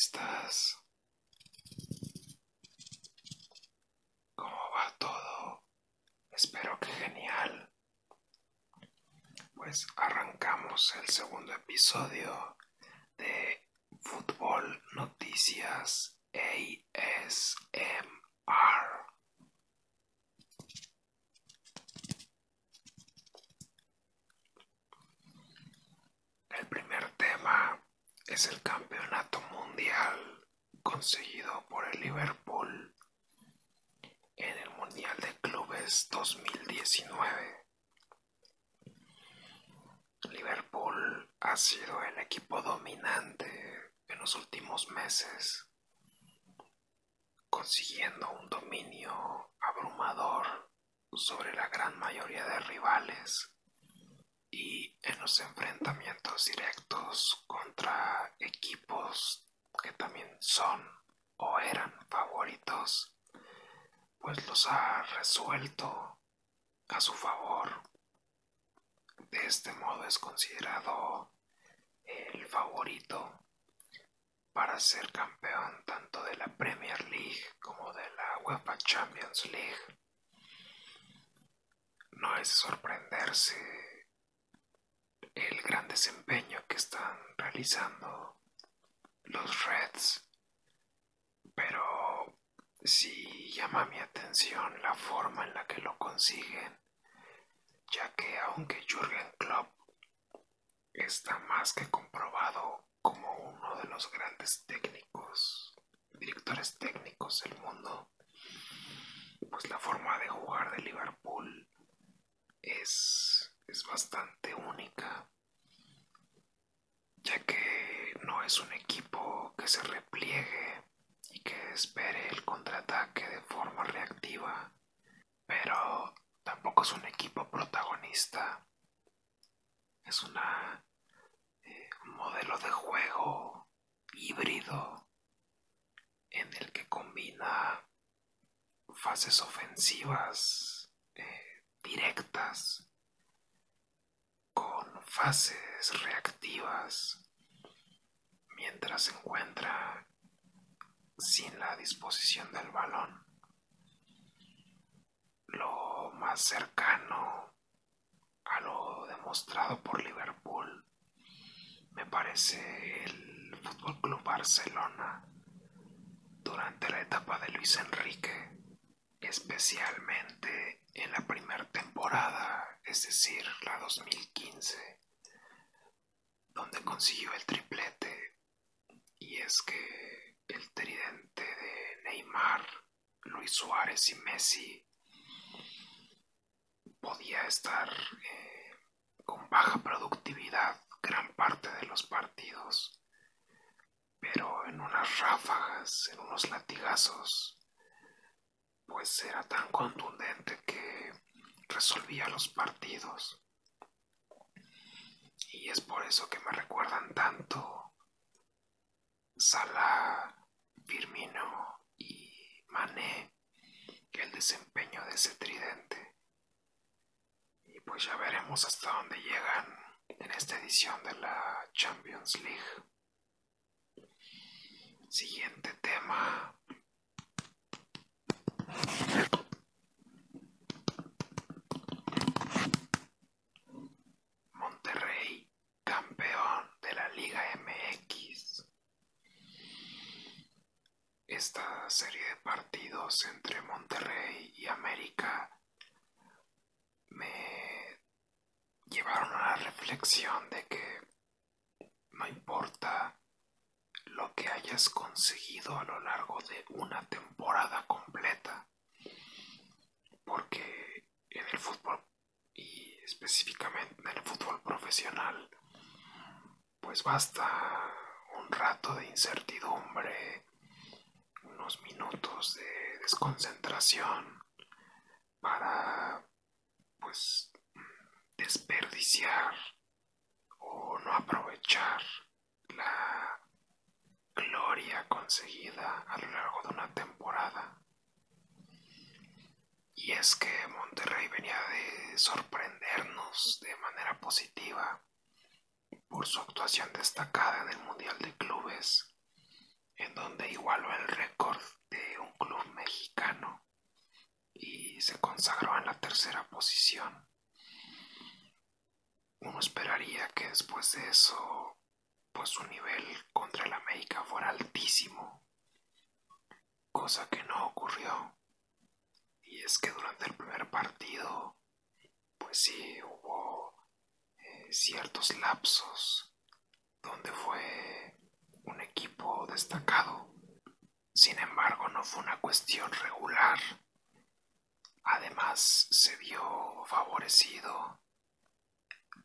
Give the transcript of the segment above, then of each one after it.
estás? ¿Cómo va todo? Espero que genial. Pues arrancamos el segundo episodio de Fútbol Noticias ASMR. El primer tema es el campeonato mundial conseguido por el Liverpool en el Mundial de Clubes 2019. Liverpool ha sido el equipo dominante en los últimos meses, consiguiendo un dominio abrumador sobre la gran mayoría de rivales y en los enfrentamientos directos contra equipos que también son o eran favoritos, pues los ha resuelto a su favor. De este modo es considerado el favorito para ser campeón tanto de la Premier League como de la UEFA Champions League. No es sorprenderse el gran desempeño que están realizando los Reds, pero sí llama mi atención la forma en la que lo consiguen, ya que aunque Jürgen Klopp está más que comprobado como uno de los grandes técnicos, directores técnicos del mundo, pues la forma de jugar de Liverpool es es bastante única, ya que no es un equipo que se repliegue y que espere el contraataque de forma reactiva, pero tampoco es un equipo protagonista. Es una, eh, un modelo de juego híbrido en el que combina fases ofensivas eh, directas con fases reactivas mientras se encuentra sin la disposición del balón. Lo más cercano a lo demostrado por Liverpool me parece el Fútbol Club Barcelona durante la etapa de Luis Enrique, especialmente en la primera temporada es decir, la 2015, donde consiguió el triplete. Y es que el tridente de Neymar, Luis Suárez y Messi podía estar eh, con baja productividad gran parte de los partidos, pero en unas ráfagas, en unos latigazos, pues era tan contundente que resolvía los partidos. Y es por eso que me recuerdan tanto Salah, Firmino y Mané el desempeño de ese tridente. Y pues ya veremos hasta dónde llegan en esta edición de la Champions League. Siguiente tema. esta serie de partidos entre Monterrey y América me llevaron a la reflexión de que no importa lo que hayas conseguido a lo largo de una temporada completa, porque en el fútbol y específicamente en el fútbol profesional, pues basta un rato de incertidumbre, minutos de desconcentración para pues desperdiciar o no aprovechar la conseguida a lo largo de una temporada. Y es que Monterrey venía de sorprendernos de manera positiva por su actuación destacada en el Mundial de Clubes en donde igualó el récord de un club mexicano y se consagró en la tercera posición. Uno esperaría que después de eso, pues su nivel contra el América fuera altísimo, cosa que no ocurrió. Y es que durante el primer partido, pues sí hubo eh, ciertos lapsos donde fue un equipo destacado. Sin embargo, no fue una cuestión regular. Además, se vio favorecido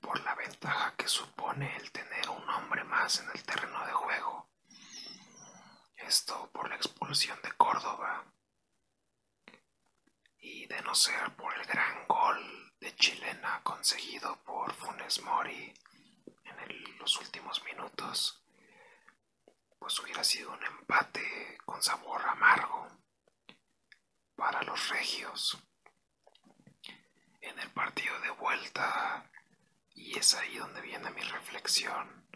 por la ventaja que supone el tener un hombre más en el terreno de juego. Esto por la expulsión de Córdoba y de no ser por el gran gol de chilena conseguido por Funes Mori en los últimos minutos, pues hubiera sido un empate con sabor amargo para los regios. En el partido de vuelta y es ahí donde viene mi reflexión.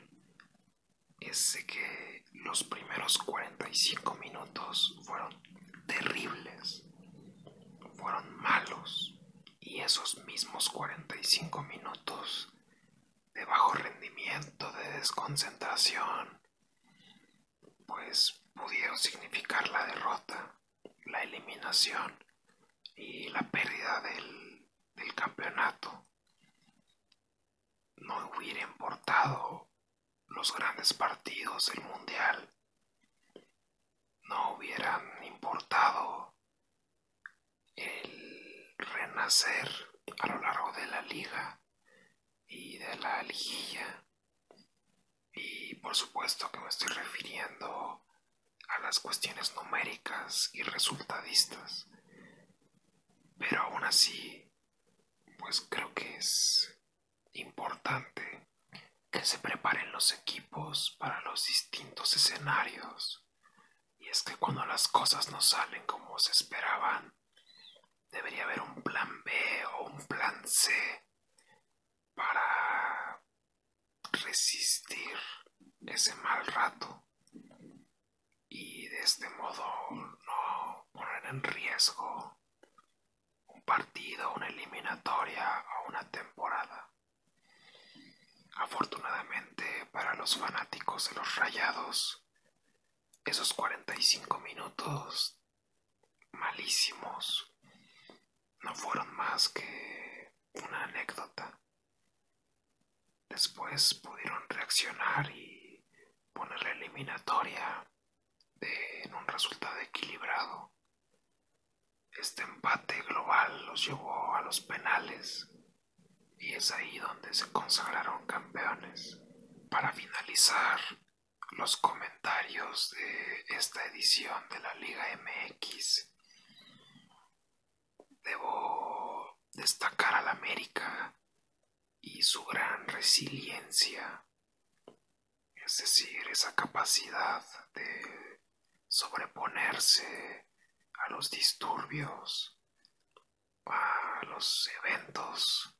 Es que los primeros 45 minutos fueron terribles, fueron malos. Y esos mismos 45 minutos de bajo rendimiento, de desconcentración, pues pudieron significar la derrota, la eliminación y la pérdida del, del campeonato no hubiera importado los grandes partidos del mundial, no hubieran importado el renacer a lo largo de la liga y de la liguilla. Y por supuesto que me estoy refiriendo a las cuestiones numéricas y resultadistas. Pero aún así, pues creo que es importante que se preparen los equipos para los distintos escenarios. Y es que cuando las cosas no salen como se esperaban, debería haber un plan B o un plan C para resistir ese mal rato y de este modo no poner en riesgo un partido, una eliminatoria o una temporada. Afortunadamente para los fanáticos de los rayados, esos 45 minutos malísimos no fueron más que una anécdota. Después pudieron reaccionar y poner la eliminatoria en un resultado equilibrado. Este empate global los llevó a los penales y es ahí donde se consagraron campeones. Para finalizar los comentarios de esta edición de la Liga MX, debo destacar al América y su gran resiliencia, es decir, esa capacidad de sobreponerse a los disturbios, a los eventos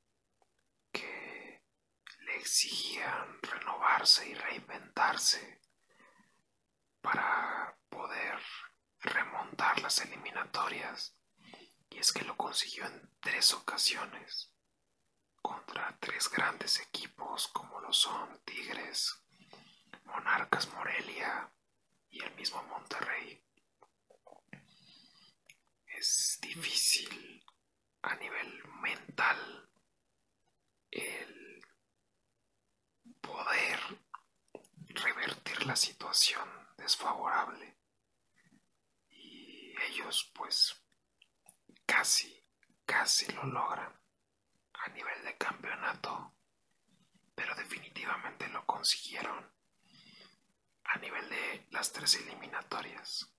exigían renovarse y reinventarse para poder remontar las eliminatorias. Y es que lo consiguió en tres ocasiones contra tres grandes equipos como lo son Tigres, Monarcas Morelia y el mismo Monterrey. Es difícil a nivel mental el poder revertir la desfavorable. Y ellos pues casi, casi lo logran a nivel de campeonato, pero definitivamente lo consiguieron a nivel de las tres eliminatorias.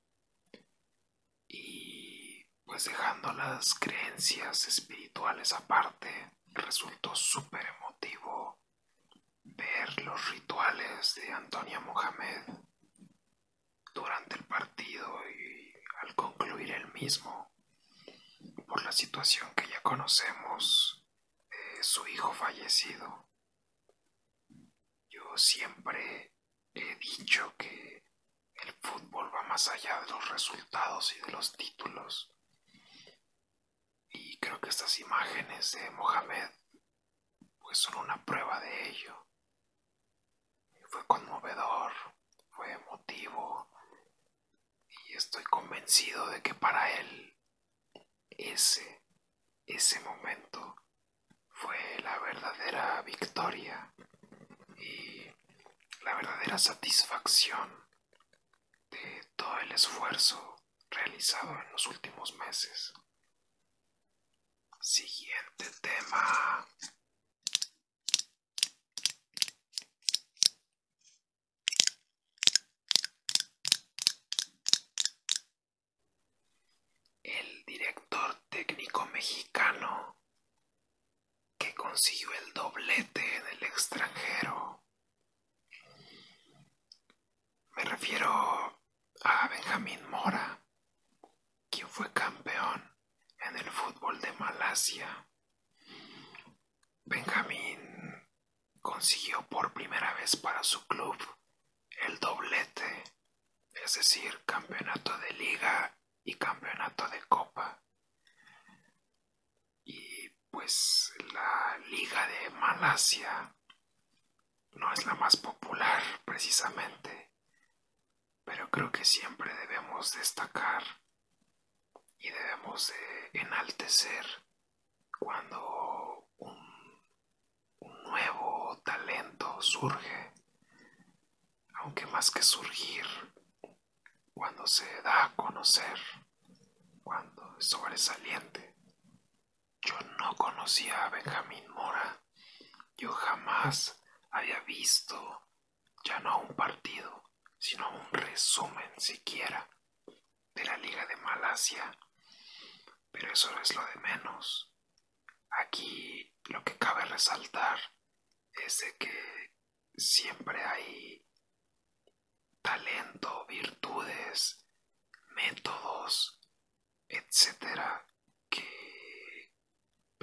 Y pues dejando las creencias espirituales aparte, resultó súper emotivo ver los rituales de Antonia Mohamed durante el partido y al concluir el mismo por la situación que ya conocemos de su hijo fallecido. Yo siempre he dicho que el fútbol va más allá de los resultados y de los títulos. Y creo que estas imágenes de Mohamed pues son una prueba de ello. Fue conmovedor, fue emotivo y estoy convencido de que para él ese, ese momento fue la verdadera victoria y la verdadera satisfacción de todo el esfuerzo realizado en los últimos meses. Siguiente tema. El director técnico mexicano que consiguió el doblete en el extranjero. Me refiero a Benjamín Mora, quien fue campeón en el fútbol de Malasia. Benjamín consiguió por primera vez para su club el doblete, es decir, campeonato de liga y campeonato de copa. Y pues la liga de Malasia no es la más popular precisamente, pero creo que siempre debemos destacar y debemos de enaltecer cuando un, un nuevo talento surge, aunque más que surgir, cuando se da a conocer, cuando es sobresaliente. Yo no conocía a Benjamín Mora, yo jamás había visto ya no un partido, sino un resumen siquiera de la Liga de Malasia pero eso es lo de menos. Aquí lo que cabe resaltar es de que siempre hay talento, virtudes, métodos, etcétera,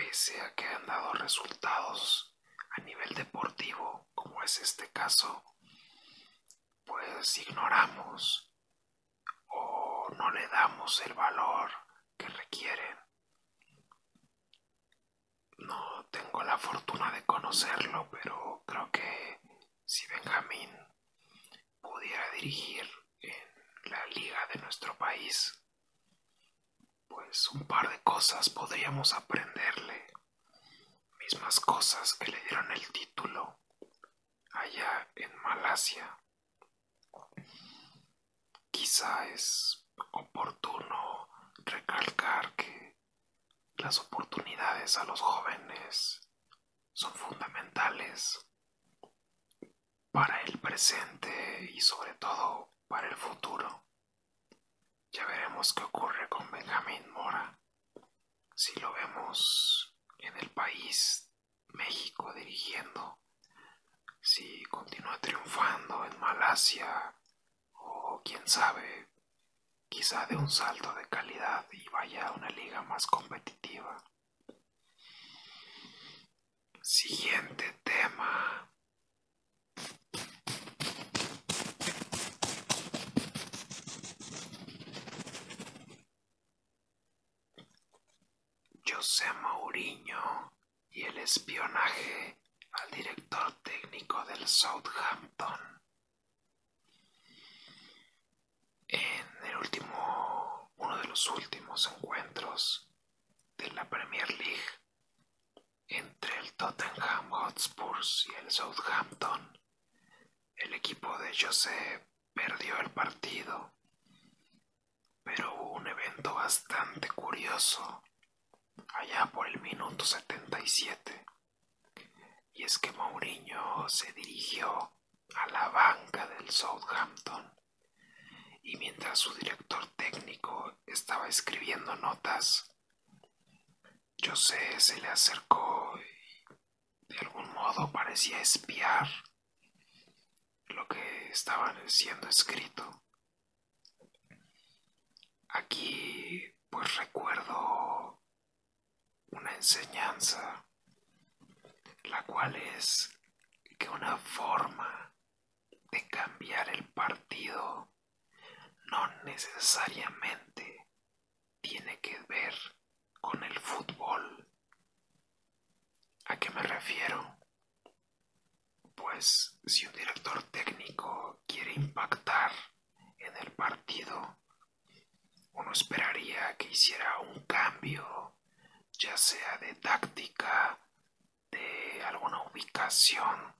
pese a que han dado resultados a nivel deportivo, como es este caso, pues ignoramos o no le damos el valor que requieren. No tengo la fortuna de conocerlo, pero creo que si Benjamín pudiera dirigir en la liga de nuestro país, pues un par de cosas podríamos aprenderle. Mismas cosas que le dieron el título allá en Malasia. Quizá es oportuno recalcar que las oportunidades a los jóvenes son fundamentales para el presente y sobre todo para el futuro. Ya veremos qué ocurre con Benjamín Mora. Si lo vemos en el país, México dirigiendo, si continúa triunfando en Malasia o quién sabe, quizá de un salto de calidad y vaya a una liga más competitiva. Siguiente tema. José Mourinho y el espionaje al director técnico del Southampton. últimos encuentros de la Premier League entre el Tottenham Hotspurs y el Southampton, el equipo de José perdió el partido, pero hubo un evento bastante curioso allá por el minuto 77, y es que Mourinho se dirigió a la banca del Southampton y mientras su director técnico estaba escribiendo notas, José se le acercó y de algún modo parecía espiar lo que estaba siendo escrito. Aquí pues recuerdo una enseñanza, la cual es que una forma de cambiar el partido no necesariamente tiene que ver con el fútbol. ¿A qué me refiero? Pues si un director técnico quiere impactar en el partido, uno esperaría que hiciera un cambio, ya sea de táctica, de alguna ubicación,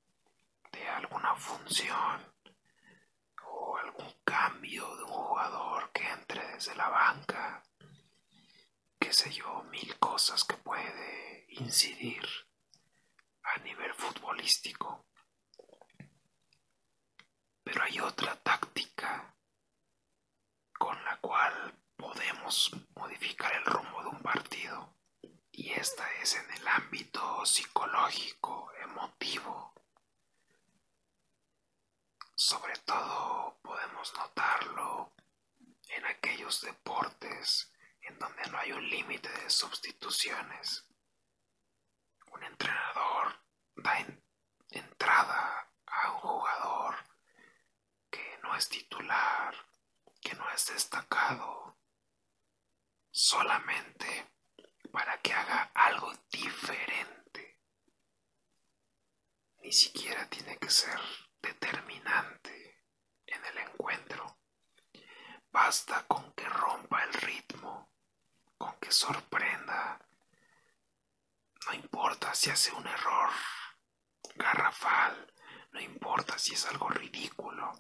de alguna función o algún cambio de un jugador que entre desde la banca, qué sé yo, mil cosas que puede incidir a nivel futbolístico. Pero hay otra táctica con la cual podemos modificar el rumbo de un partido y esta es en el ámbito psicológico, emotivo. Sobre todo podemos notarlo en aquellos deportes en donde no hay un límite de sustituciones. Un entrenador da entrada a un jugador que no es titular, que no es destacado, solamente para que haga algo diferente. Ni siquiera tiene que ser determinante en el encuentro. Basta con que rompa el ritmo, con que sorprenda. No importa si hace un error garrafal, no importa si es algo ridículo.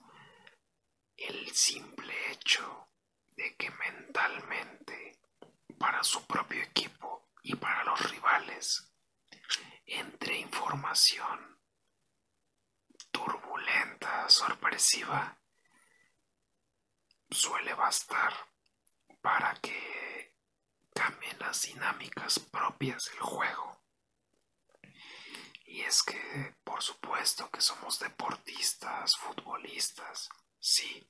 El simple hecho de que mentalmente para su propio equipo y para los rivales entre información turbulenta, sorpresiva, suele bastar para que cambien las dinámicas propias del juego. Y es que, por supuesto que somos deportistas, futbolistas, sí.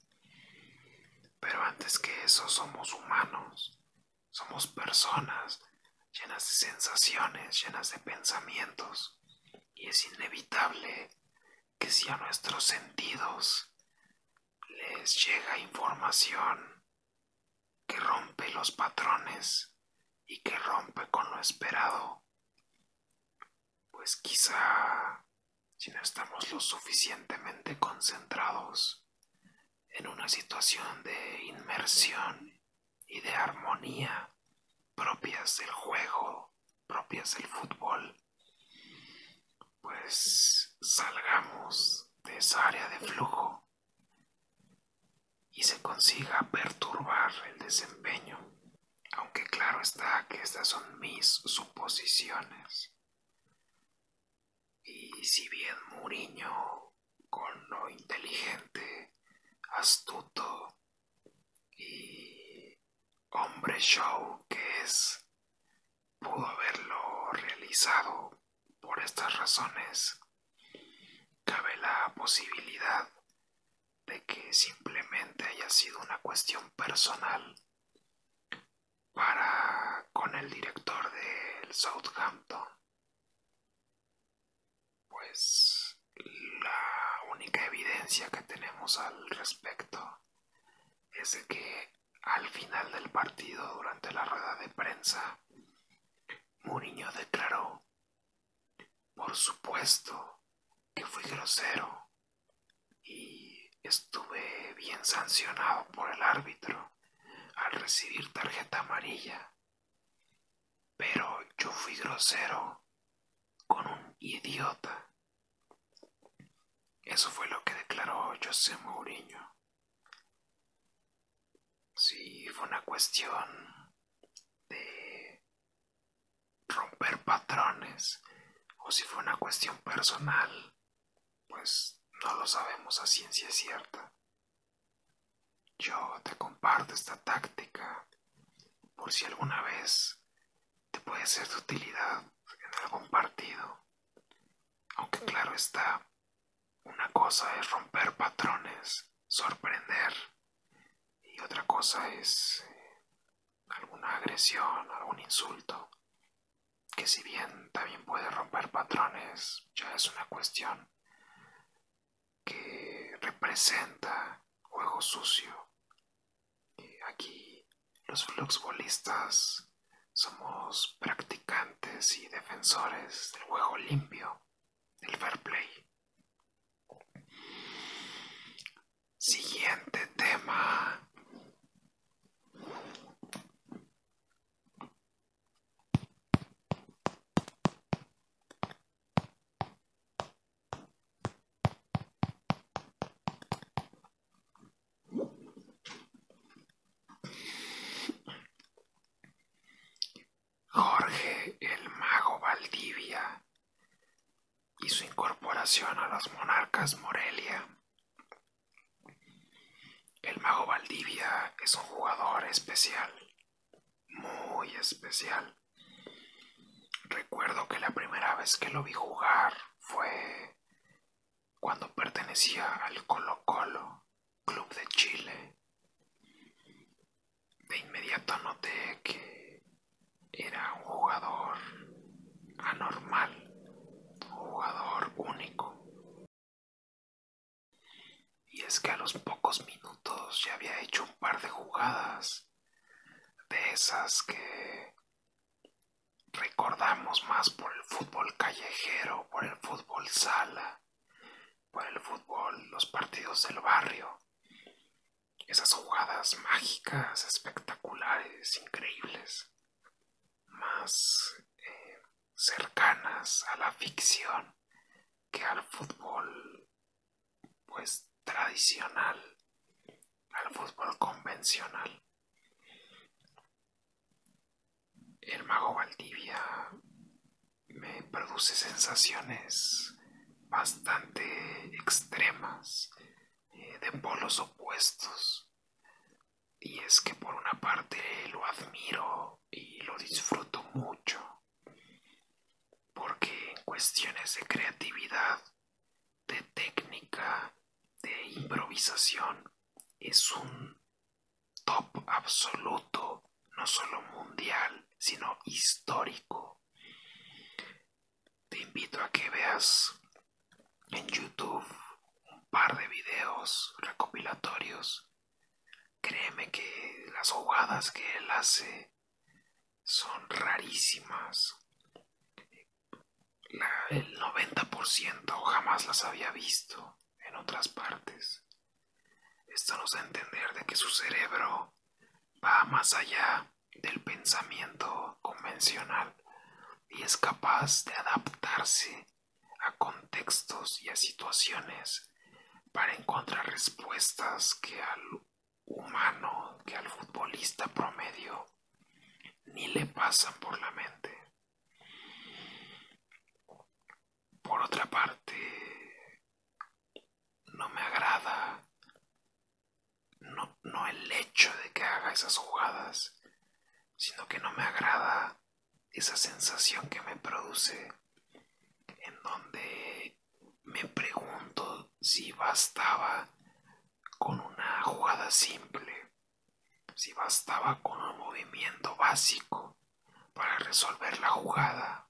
Pero antes que eso somos humanos. Somos personas llenas de sensaciones, llenas de pensamientos. Y es inevitable que si a nuestros sentidos les llega información que rompe los patrones y que rompe con lo esperado, pues quizá si no estamos lo suficientemente concentrados en una situación de inmersión y de armonía propias del juego, propias del fútbol, pues salgamos de esa área de flujo y se consiga perturbar el desempeño, aunque claro está que estas son mis suposiciones. Y si bien Muriño, con lo inteligente, astuto y hombre show que es, pudo haberlo realizado por estas razones. Cabe la posibilidad de que simplemente haya sido una cuestión personal para con el director del Southampton. Pues la única evidencia que tenemos al respecto es de que al final del partido, durante la rueda de prensa, Mourinho declaró, por supuesto que fui grosero y estuve bien sancionado por el árbitro al recibir tarjeta amarilla. Pero yo fui grosero con un idiota. Eso fue lo que declaró José Mourinho si fue una cuestión de romper patrones o si fue una cuestión personal, pues no lo sabemos a ciencia cierta. Yo te comparto esta táctica por si alguna vez te puede ser de utilidad en algún partido. Aunque claro está, una cosa es romper patrones, sorprender y otra cosa es eh, alguna agresión, algún insulto, que si bien también puede romper patrones, ya es una cuestión que representa juego sucio, aquí los fluxbolistas somos practicantes y defensores del juego limpio, del fair play. Siguiente tema. Jorge el Mago Valdivia y su a los monarcas Morelia. El Mago Valdivia es un jugador especial, muy especial. Recuerdo que la primera vez que lo vi jugar fue cuando pertenecía al Colo, Club de Chile. De inmediato noté que era un jugador anormal, un jugador único. Y es que a los pocos minutos ya había hecho un par de jugadas de esas que recordamos más por el fútbol callejero, por el fútbol sala, por el fútbol, los partidos del barrio. Esas jugadas mágicas, espectaculares, increíbles, más eh, a la ficción que al fútbol, pues tradicional, al fútbol convencional. El mago Valdivia me produce sensaciones bastante extremas, eh, de polos opuestos. Y es que por una parte lo admiro y lo disfruto mucho, porque en cuestiones de creatividad, de técnica, de improvisación, es un top absoluto, no solo mundial, sino histórico. Te invito a que veas en YouTube un par de videos recopilatorios. Créeme que las jugadas que él hace son rarísimas. El 90% jamás las había visto en otras partes. Esto nos da a entender de que su cerebro va más allá del pensamiento convencional y es capaz de adaptarse a contextos y a situaciones para encontrar respuestas que al humano, que al futbolista promedio ni le pasan por la mente. Por otra parte, no me agrada no, no el hecho de que haga esas jugadas, sino que no me agrada esa sensación que me produce en donde me pregunto si bastaba con una jugada simple, si bastaba con un movimiento básico para resolver la jugada.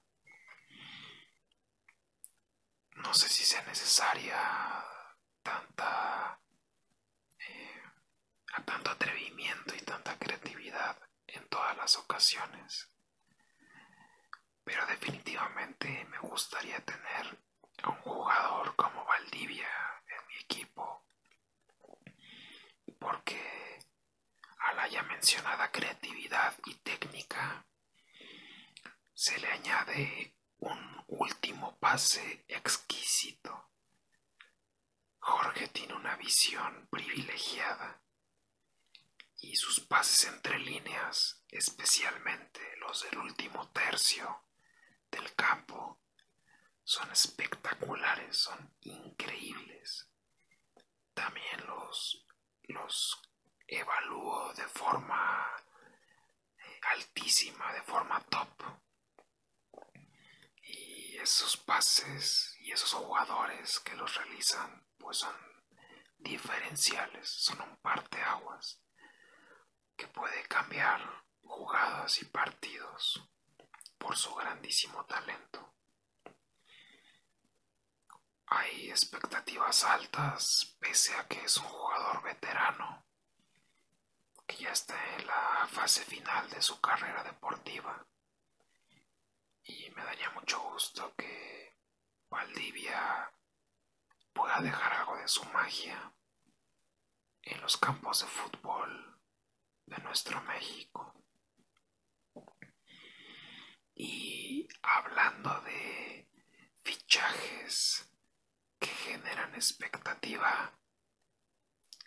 No sé si sea necesaria tanta eh, tanto atrevimiento y tanta creatividad en todas las ocasiones. Pero definitivamente me gustaría tener a un jugador como Valdivia en mi equipo. Porque a la ya mencionada creatividad y técnica se le añade un último pase exquisito. Jorge tiene una visión privilegiada y sus pases entre líneas, especialmente los del último tercio del campo, son espectaculares, son increíbles. También los, los evalúo de forma eh, altísima, de forma top. Esos pases y esos jugadores que los realizan, pues son diferenciales, son un parteaguas que puede cambiar jugadas y partidos por su grandísimo talento. Hay expectativas altas pese a que es un jugador veterano. que ya está en la fase final de su carrera deportiva. Me daría mucho gusto que Valdivia pueda dejar algo de su magia en los campos de fútbol de nuestro México. Y hablando de fichajes que generan expectativa,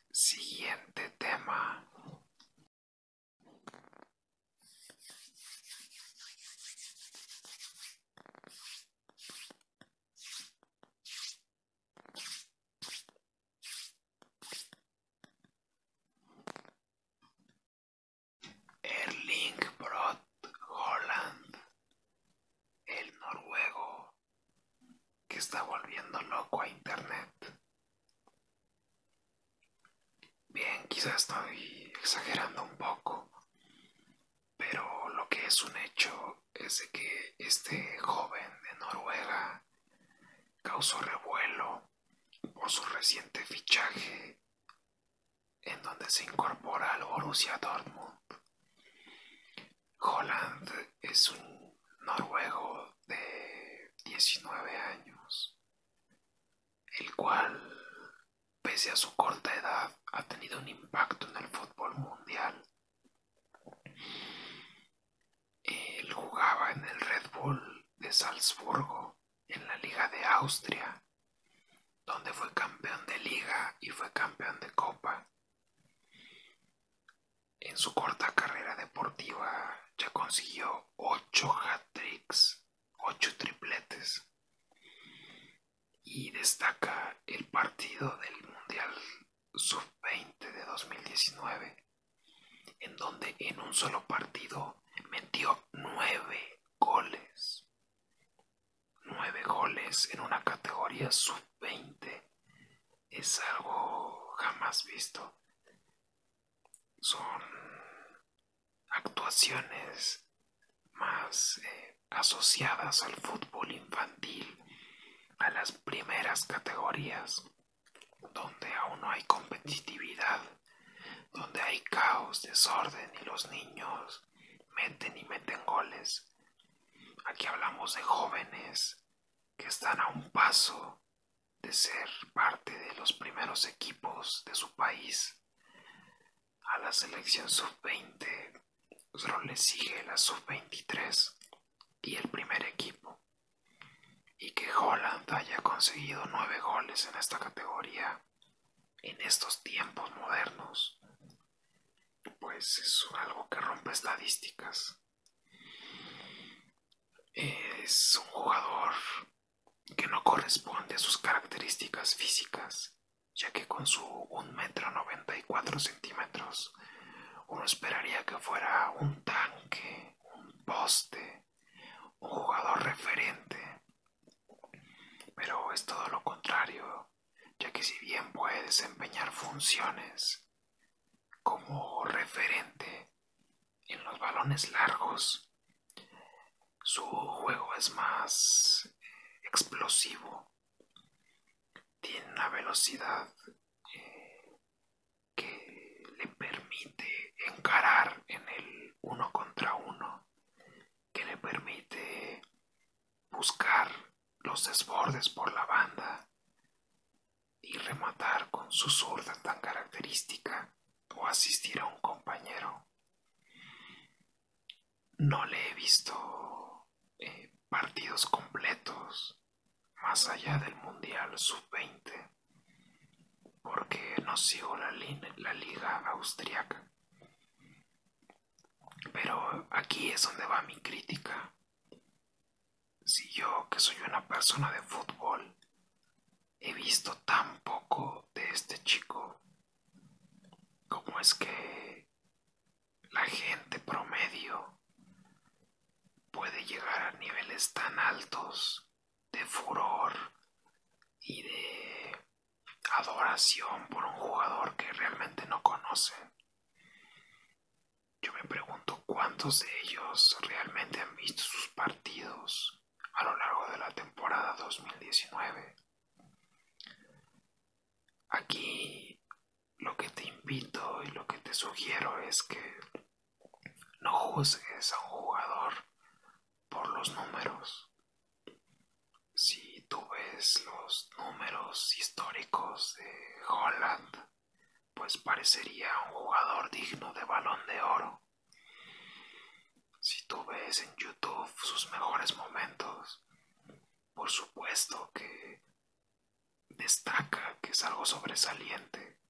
siguiente tema. estoy exagerando un poco, pero lo que es un hecho es de que este joven de Noruega causó revuelo por su reciente fichaje en donde se incorpora al Borussia Dortmund. Holland es un noruego de 19 años, el cual pese a su corta edad, ha tenido un impacto en el fútbol mundial. Él jugaba en el Red Bull de Salzburgo, en la Liga de Austria, donde fue campeón de liga y fue campeón de copa. En su corta carrera deportiva ya consiguió ocho hat-tricks, ocho tripletes y destaca el partido del Mundial Sub-20 de 2019, en donde en un solo partido metió nueve goles. Nueve goles en una categoría Sub-20 es algo jamás visto. Son actuaciones más eh, asociadas al fútbol infantil a las primeras categorías, donde aún no hay competitividad, donde hay caos, desorden y los niños meten y meten goles. Aquí hablamos de jóvenes que están a un paso de ser parte de los primeros equipos de su país. A la selección sub-20 solo le sigue la sub-23 y el primer equipo y que Holland haya conseguido nueve goles en esta categoría en estos tiempos modernos, pues es algo que rompe estadísticas. Es un jugador que no corresponde a sus características físicas, ya que con su 1 metro 94 centímetros uno esperaría que fuera un tanque, un poste, un jugador referente pero es todo lo contrario, ya que si bien puede desempeñar funciones como referente. En los balones largos, su juego es más explosivo, tiene una velocidad eh, que le permite encarar en el uno contra uno, que le permite buscar los desbordes por la banda y rematar con su zurda tan característica o asistir a un compañero. No le he visto eh, partidos completos más allá del Mundial Sub-20 porque no sigo la, liga austriaca. Pero aquí es donde va mi crítica si yo, que soy una persona de fútbol, he visto tan poco de este chico, ¿cómo es que la gente promedio puede llegar a niveles tan altos de furor y de adoración por un jugador que realmente no conocen? Yo me pregunto cuántos de ellos realmente han visto sus partidos a lo largo de la temporada 2019. Aquí lo que te invito y lo que te sugiero es que no juzgues a un jugador por los números. Si tú ves los números históricos de Holland, pues parecería un jugador digno de balón de oro. Si tú ves en YouTube sus mejores momentos, por supuesto que destaca que es algo sobresaliente.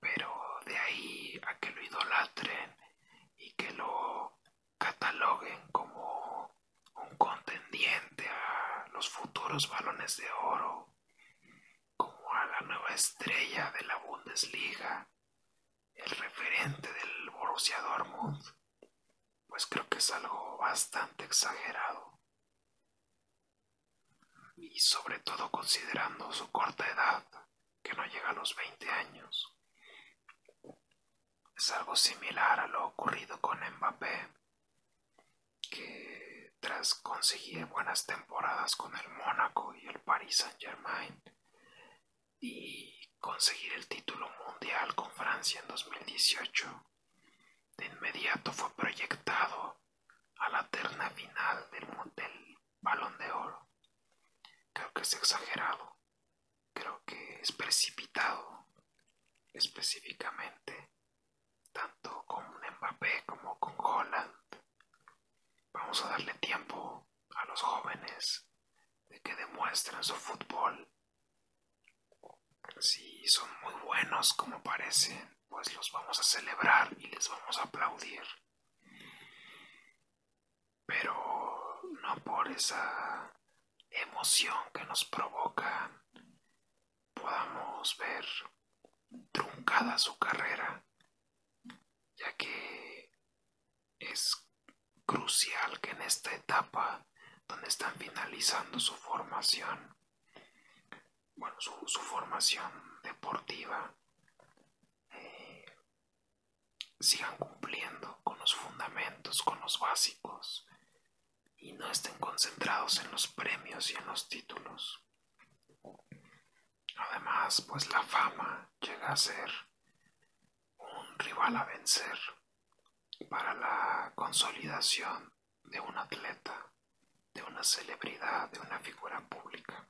Pero de ahí a que lo idolatren y que lo cataloguen como un contendiente a los futuros balones de oro, como a la nueva estrella de la Bundesliga, el referente del Borussia Dortmund, pues creo que es algo bastante exagerado y sobre todo considerando su corta edad, que no llega a los 20 años. Es algo similar a lo ocurrido con Mbappé, que tras conseguir buenas temporadas con el Mónaco y el Paris Saint-Germain y conseguir el título mundial con Francia en 2018, de inmediato fue proyectado a la terna final del, del Balón de Oro Creo que es exagerado. Creo que es precipitado. Específicamente, tanto con Mbappé como con Holland. Vamos a darle tiempo a los jóvenes de que demuestren su fútbol. Si son muy buenos como parecen, pues los vamos a celebrar y les vamos a aplaudir. Pero no por esa emoción que nos provoca podamos ver truncada su carrera, ya que es crucial que en esta etapa donde están finalizando su formación, bueno, su, formación deportiva, eh, sigan cumpliendo con los fundamentos, con los básicos, y no estén concentrados en los premios y en los títulos. Además, pues la fama llega a ser rival a vencer para la consolidación de un atleta, de una celebridad, de una figura pública.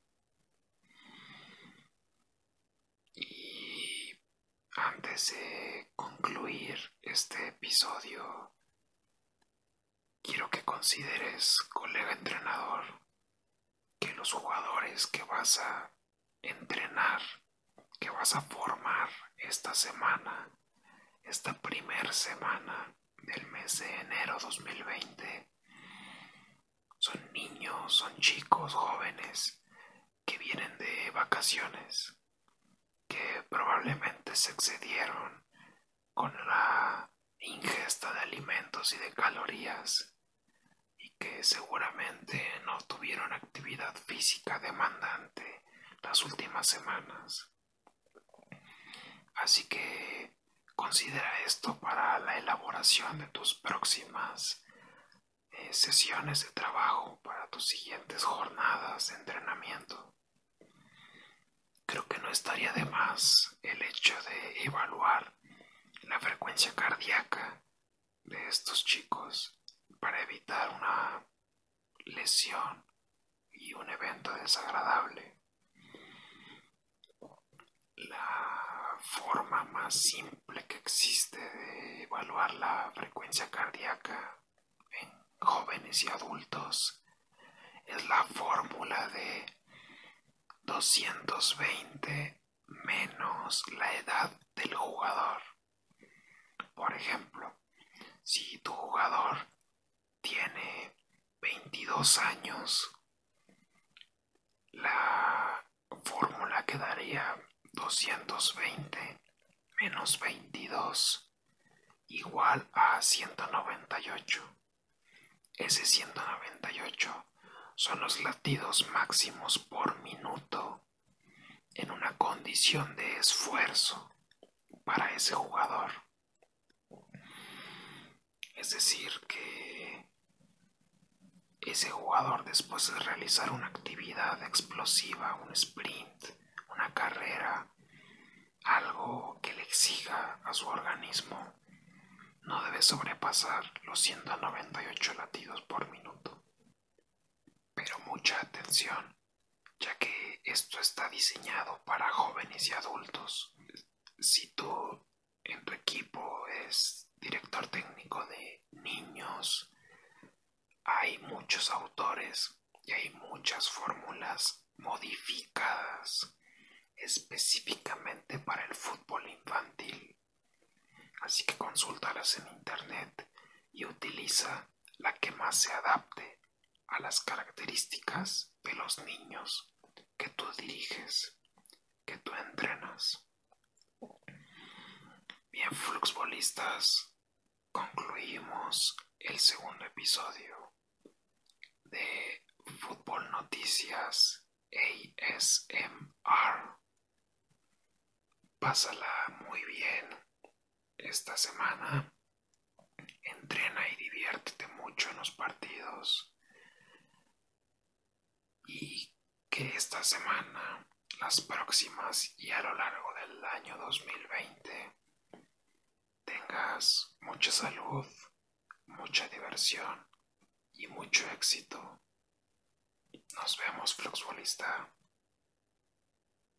Y antes de concluir este episodio Quiero que consideres, colega entrenador, que los jugadores que vas a entrenar, que vas a formar esta semana, esta primer semana del mes de enero 2020, son niños, son chicos, jóvenes que vienen de vacaciones, que probablemente se excedieron con la ingesta de alimentos y de calorías y que seguramente no tuvieron actividad física demandante las últimas semanas. Así que considera esto para la elaboración de tus próximas eh, sesiones de trabajo, para tus siguientes jornadas de entrenamiento. Creo que no estaría de más el hecho de evaluar la frecuencia cardíaca de estos chicos para evitar una lesión y un evento desagradable. La forma más simple que existe de evaluar la frecuencia cardíaca en jóvenes y adultos es la fórmula de 220 menos la edad del jugador. Por ejemplo, si tu jugador tiene 22 años, la fórmula quedaría 220 menos 22 igual a 198. Ese 198 son los latidos máximos por minuto en una condición de esfuerzo para ese jugador. Es decir, que ese jugador después de realizar una actividad explosiva, un sprint, una carrera, algo que le exija a su organismo no debe sobrepasar los 198 latidos por minuto. Pero mucha atención, ya que esto está diseñado para jóvenes y adultos. Si tú en tu equipo es director técnico de niños, hay muchos autores y hay muchas fórmulas modificadas específicamente para el fútbol infantil. Así que consúltalas en internet y utiliza la que más se adapte a las características de los niños que tú diriges, que tú entrenas. Bien, fluxbolistas, concluimos el segundo episodio de Fútbol Noticias ASMR. Pásala muy bien esta semana. Entrena y diviértete mucho en los partidos. Y que esta semana, las próximas y a lo largo del año 2020 tengas mucha salud, mucha diversión y mucho éxito. Nos vemos, Fluxbolista.